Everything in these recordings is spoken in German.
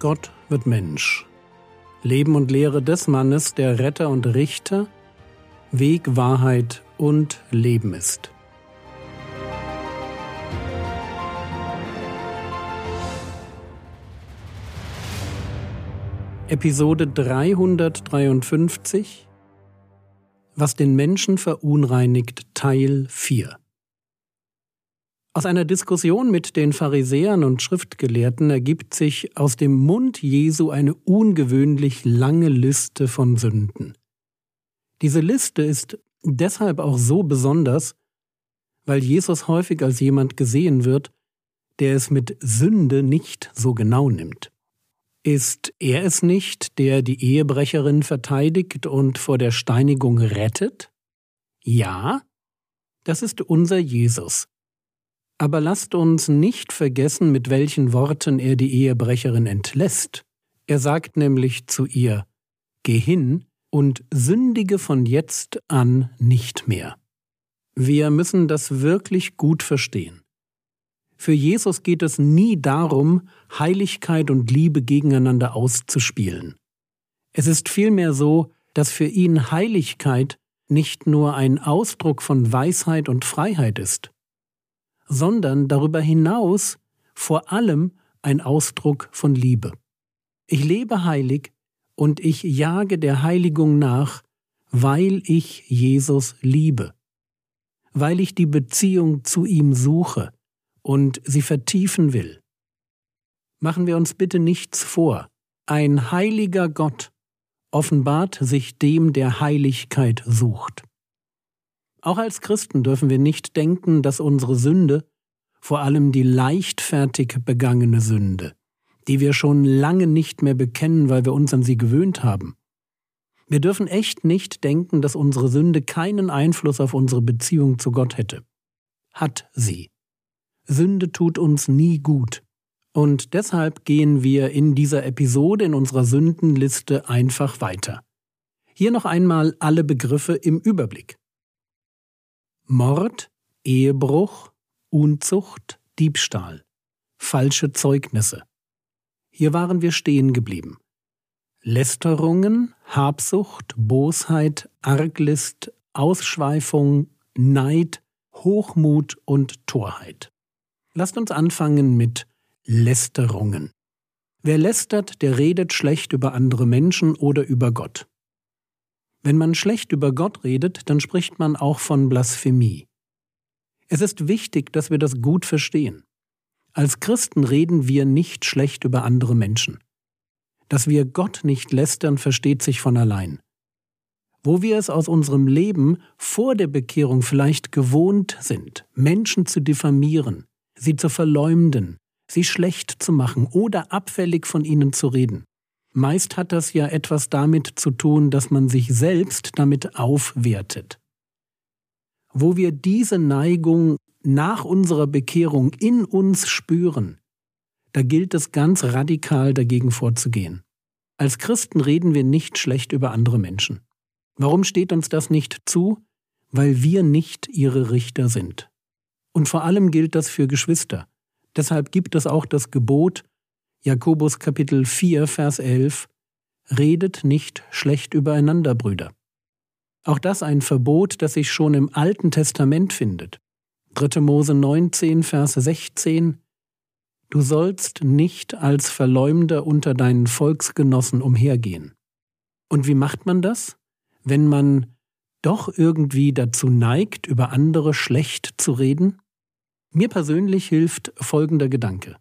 Gott wird Mensch. Leben und Lehre des Mannes, der Retter und Richter, Weg, Wahrheit und Leben ist. Episode 353 Was den Menschen verunreinigt Teil 4 aus einer Diskussion mit den Pharisäern und Schriftgelehrten ergibt sich aus dem Mund Jesu eine ungewöhnlich lange Liste von Sünden. Diese Liste ist deshalb auch so besonders, weil Jesus häufig als jemand gesehen wird, der es mit Sünde nicht so genau nimmt. Ist er es nicht, der die Ehebrecherin verteidigt und vor der Steinigung rettet? Ja, das ist unser Jesus. Aber lasst uns nicht vergessen, mit welchen Worten er die Ehebrecherin entlässt. Er sagt nämlich zu ihr, Geh hin und sündige von jetzt an nicht mehr. Wir müssen das wirklich gut verstehen. Für Jesus geht es nie darum, Heiligkeit und Liebe gegeneinander auszuspielen. Es ist vielmehr so, dass für ihn Heiligkeit nicht nur ein Ausdruck von Weisheit und Freiheit ist, sondern darüber hinaus vor allem ein Ausdruck von Liebe. Ich lebe heilig und ich jage der Heiligung nach, weil ich Jesus liebe, weil ich die Beziehung zu ihm suche und sie vertiefen will. Machen wir uns bitte nichts vor, ein heiliger Gott offenbart sich dem, der Heiligkeit sucht. Auch als Christen dürfen wir nicht denken, dass unsere Sünde, vor allem die leichtfertig begangene Sünde, die wir schon lange nicht mehr bekennen, weil wir uns an sie gewöhnt haben. Wir dürfen echt nicht denken, dass unsere Sünde keinen Einfluss auf unsere Beziehung zu Gott hätte. Hat sie. Sünde tut uns nie gut. Und deshalb gehen wir in dieser Episode in unserer Sündenliste einfach weiter. Hier noch einmal alle Begriffe im Überblick. Mord, Ehebruch, Unzucht, Diebstahl, falsche Zeugnisse. Hier waren wir stehen geblieben. Lästerungen, Habsucht, Bosheit, Arglist, Ausschweifung, Neid, Hochmut und Torheit. Lasst uns anfangen mit Lästerungen. Wer lästert, der redet schlecht über andere Menschen oder über Gott. Wenn man schlecht über Gott redet, dann spricht man auch von Blasphemie. Es ist wichtig, dass wir das gut verstehen. Als Christen reden wir nicht schlecht über andere Menschen. Dass wir Gott nicht lästern, versteht sich von allein. Wo wir es aus unserem Leben vor der Bekehrung vielleicht gewohnt sind, Menschen zu diffamieren, sie zu verleumden, sie schlecht zu machen oder abfällig von ihnen zu reden, Meist hat das ja etwas damit zu tun, dass man sich selbst damit aufwertet. Wo wir diese Neigung nach unserer Bekehrung in uns spüren, da gilt es ganz radikal dagegen vorzugehen. Als Christen reden wir nicht schlecht über andere Menschen. Warum steht uns das nicht zu? Weil wir nicht ihre Richter sind. Und vor allem gilt das für Geschwister. Deshalb gibt es auch das Gebot, Jakobus Kapitel 4, Vers 11 Redet nicht schlecht übereinander, Brüder. Auch das ein Verbot, das sich schon im Alten Testament findet. 3. Mose 19, Vers 16 Du sollst nicht als Verleumder unter deinen Volksgenossen umhergehen. Und wie macht man das? Wenn man doch irgendwie dazu neigt, über andere schlecht zu reden? Mir persönlich hilft folgender Gedanke.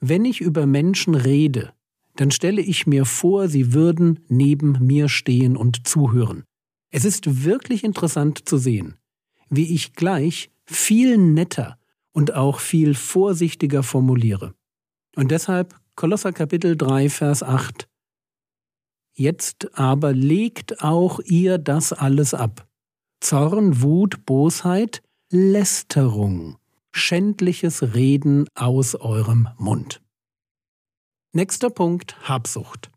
Wenn ich über Menschen rede, dann stelle ich mir vor, sie würden neben mir stehen und zuhören. Es ist wirklich interessant zu sehen, wie ich gleich viel netter und auch viel vorsichtiger formuliere. Und deshalb Kolosser Kapitel 3, Vers 8. Jetzt aber legt auch ihr das alles ab. Zorn, Wut, Bosheit, Lästerung, schändliches Reden aus eurem Mund. Nächster Punkt Habsucht.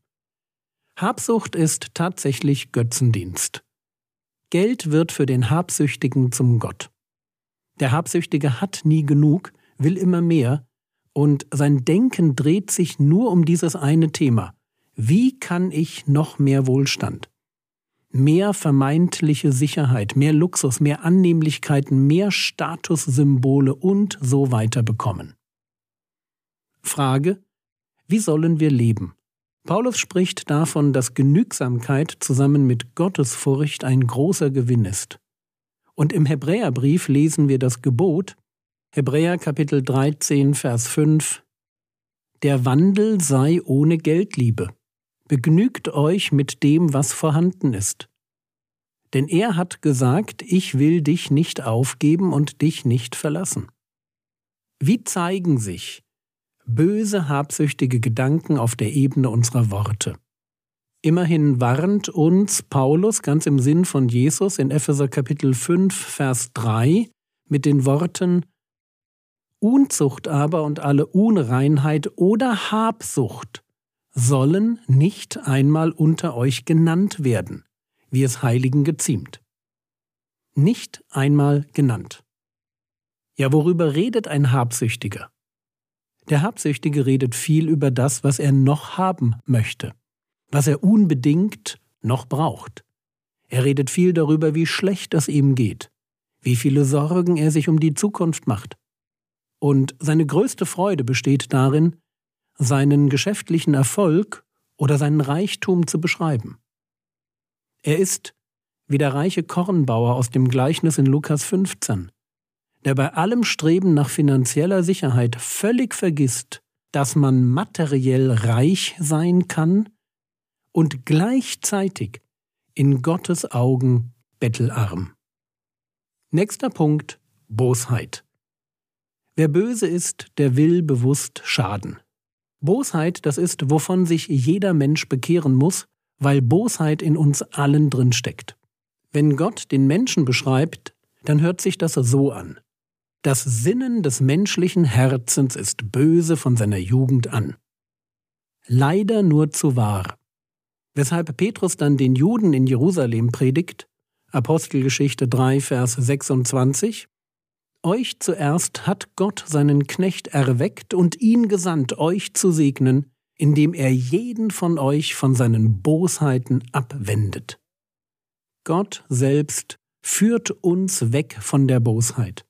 Habsucht ist tatsächlich Götzendienst. Geld wird für den Habsüchtigen zum Gott. Der Habsüchtige hat nie genug, will immer mehr, Und sein Denken dreht sich nur um dieses eine Thema. Wie kann ich noch mehr Wohlstand, mehr vermeintliche Sicherheit, mehr Luxus, mehr Annehmlichkeiten, mehr Statussymbole und so weiter bekommen? Frage, wie sollen wir leben? Paulus spricht davon, dass Genügsamkeit zusammen mit Gottesfurcht ein großer Gewinn ist. Und im Hebräerbrief lesen wir das Gebot, Hebräer Kapitel 13, Vers 5, Der Wandel sei ohne Geldliebe. Begnügt euch mit dem, was vorhanden ist. Denn er hat gesagt, ich will dich nicht aufgeben und dich nicht verlassen. Wie zeigen sich böse, habsüchtige Gedanken auf der Ebene unserer Worte? Immerhin warnt uns Paulus ganz im Sinn von Jesus in Epheser Kapitel 5, Vers 3 mit den Worten Unzucht aber und alle Unreinheit oder Habsucht sollen nicht einmal unter euch genannt werden, wie es Heiligen geziemt. Nicht einmal genannt. Ja, worüber redet ein Habsüchtiger? Der Habsüchtige redet viel über das, was er noch haben möchte was er unbedingt noch braucht. Er redet viel darüber, wie schlecht es ihm geht, wie viele Sorgen er sich um die Zukunft macht. Und seine größte Freude besteht darin, seinen geschäftlichen Erfolg oder seinen Reichtum zu beschreiben. Er ist wie der reiche Kornbauer aus dem Gleichnis in Lukas 15, der bei allem Streben nach finanzieller Sicherheit völlig vergisst, dass man materiell reich sein kann, und gleichzeitig in Gottes Augen bettelarm. Nächster Punkt Bosheit. Wer böse ist, der will bewusst schaden. Bosheit, das ist, wovon sich jeder Mensch bekehren muss, weil Bosheit in uns allen drin steckt. Wenn Gott den Menschen beschreibt, dann hört sich das so an. Das Sinnen des menschlichen Herzens ist böse von seiner Jugend an. Leider nur zu wahr. Weshalb Petrus dann den Juden in Jerusalem predigt, Apostelgeschichte 3, Vers 26, Euch zuerst hat Gott seinen Knecht erweckt und ihn gesandt, euch zu segnen, indem er jeden von euch von seinen Bosheiten abwendet. Gott selbst führt uns weg von der Bosheit.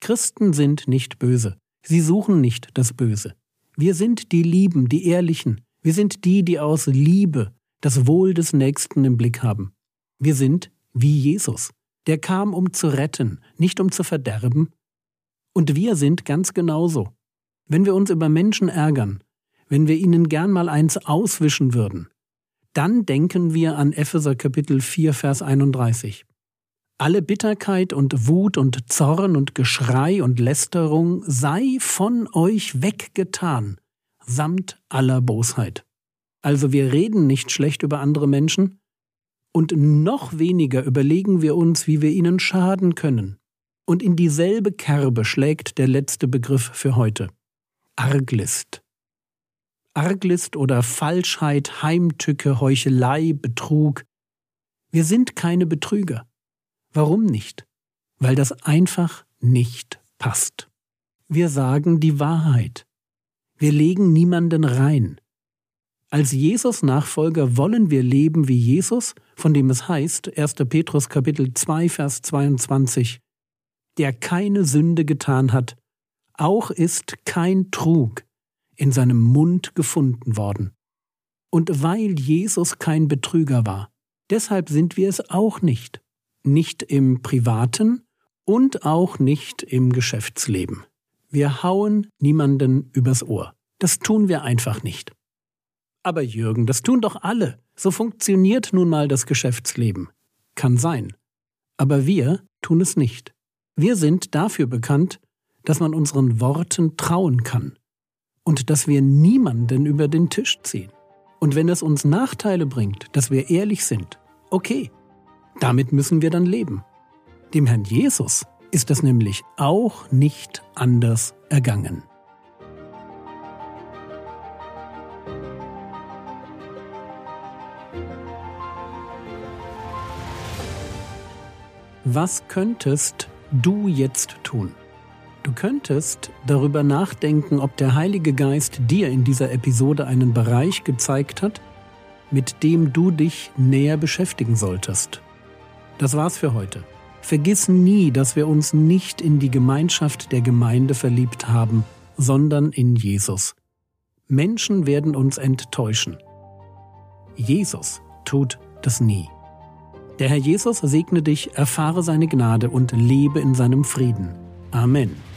Christen sind nicht böse, sie suchen nicht das Böse. Wir sind die Lieben, die Ehrlichen, wir sind die, die aus Liebe das Wohl des Nächsten im Blick haben. Wir sind wie Jesus. Der kam, um zu retten, nicht um zu verderben. Und wir sind ganz genauso. Wenn wir uns über Menschen ärgern, wenn wir ihnen gern mal eins auswischen würden, dann denken wir an Epheser Kapitel 4, Vers 31. Alle Bitterkeit und Wut und Zorn und Geschrei und Lästerung sei von euch weggetan, samt aller Bosheit. Also wir reden nicht schlecht über andere Menschen und noch weniger überlegen wir uns, wie wir ihnen schaden können. Und in dieselbe Kerbe schlägt der letzte Begriff für heute. Arglist. Arglist oder Falschheit, Heimtücke, Heuchelei, Betrug. Wir sind keine Betrüger. Warum nicht? Weil das einfach nicht passt. Wir sagen die Wahrheit. Wir legen niemanden rein. Als Jesus-Nachfolger wollen wir leben wie Jesus, von dem es heißt, 1. Petrus Kapitel 2, Vers 22, der keine Sünde getan hat, auch ist kein Trug in seinem Mund gefunden worden. Und weil Jesus kein Betrüger war, deshalb sind wir es auch nicht, nicht im privaten und auch nicht im Geschäftsleben. Wir hauen niemanden übers Ohr. Das tun wir einfach nicht. Aber Jürgen, das tun doch alle. So funktioniert nun mal das Geschäftsleben. Kann sein. Aber wir tun es nicht. Wir sind dafür bekannt, dass man unseren Worten trauen kann und dass wir niemanden über den Tisch ziehen. Und wenn es uns Nachteile bringt, dass wir ehrlich sind, okay, damit müssen wir dann leben. Dem Herrn Jesus ist das nämlich auch nicht anders ergangen. Was könntest du jetzt tun? Du könntest darüber nachdenken, ob der Heilige Geist dir in dieser Episode einen Bereich gezeigt hat, mit dem du dich näher beschäftigen solltest. Das war's für heute. Vergiss nie, dass wir uns nicht in die Gemeinschaft der Gemeinde verliebt haben, sondern in Jesus. Menschen werden uns enttäuschen. Jesus tut das nie. Der Herr Jesus segne dich, erfahre seine Gnade und lebe in seinem Frieden. Amen.